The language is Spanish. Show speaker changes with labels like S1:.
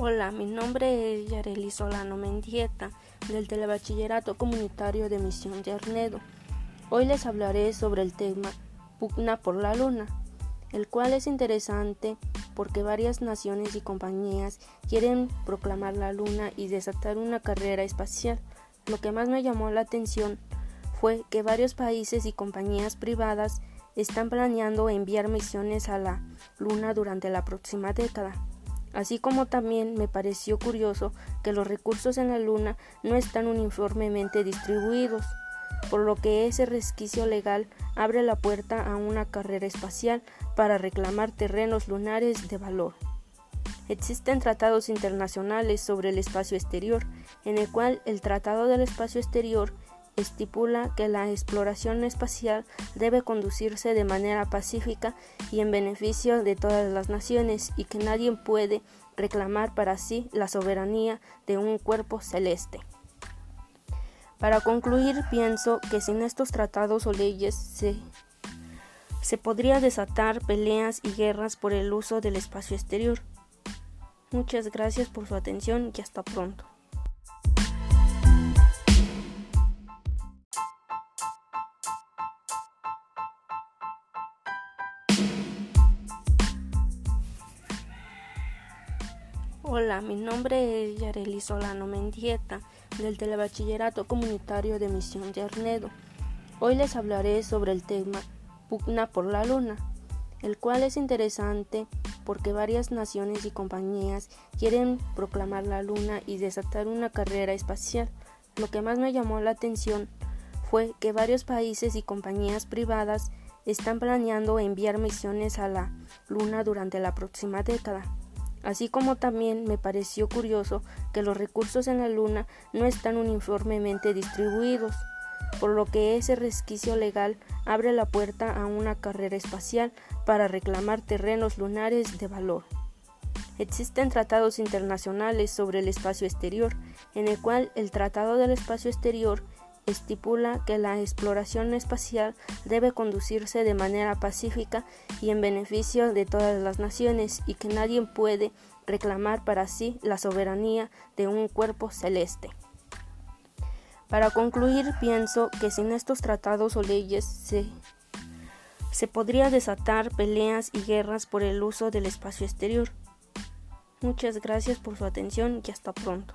S1: Hola, mi nombre es Yareli Solano Mendieta, del Telebachillerato Comunitario de Misión de Arnedo. Hoy les hablaré sobre el tema Pugna por la Luna, el cual es interesante porque varias naciones y compañías quieren proclamar la Luna y desatar una carrera espacial. Lo que más me llamó la atención fue que varios países y compañías privadas están planeando enviar misiones a la Luna durante la próxima década. Así como también me pareció curioso que los recursos en la Luna no están uniformemente distribuidos, por lo que ese resquicio legal abre la puerta a una carrera espacial para reclamar terrenos lunares de valor. Existen tratados internacionales sobre el espacio exterior, en el cual el Tratado del Espacio Exterior estipula que la exploración espacial debe conducirse de manera pacífica y en beneficio de todas las naciones y que nadie puede reclamar para sí la soberanía de un cuerpo celeste. Para concluir, pienso que sin estos tratados o leyes se, se podría desatar peleas y guerras por el uso del espacio exterior. Muchas gracias por su atención y hasta pronto. Hola, mi nombre es Yareli Solano Mendieta, del Telebachillerato Comunitario de Misión de Arnedo. Hoy les hablaré sobre el tema Pugna por la Luna, el cual es interesante porque varias naciones y compañías quieren proclamar la Luna y desatar una carrera espacial. Lo que más me llamó la atención fue que varios países y compañías privadas están planeando enviar misiones a la Luna durante la próxima década. Así como también me pareció curioso que los recursos en la Luna no están uniformemente distribuidos, por lo que ese resquicio legal abre la puerta a una carrera espacial para reclamar terrenos lunares de valor. Existen tratados internacionales sobre el espacio exterior, en el cual el Tratado del Espacio Exterior estipula que la exploración espacial debe conducirse de manera pacífica y en beneficio de todas las naciones y que nadie puede reclamar para sí la soberanía de un cuerpo celeste. Para concluir, pienso que sin estos tratados o leyes se, se podría desatar peleas y guerras por el uso del espacio exterior. Muchas gracias por su atención y hasta pronto.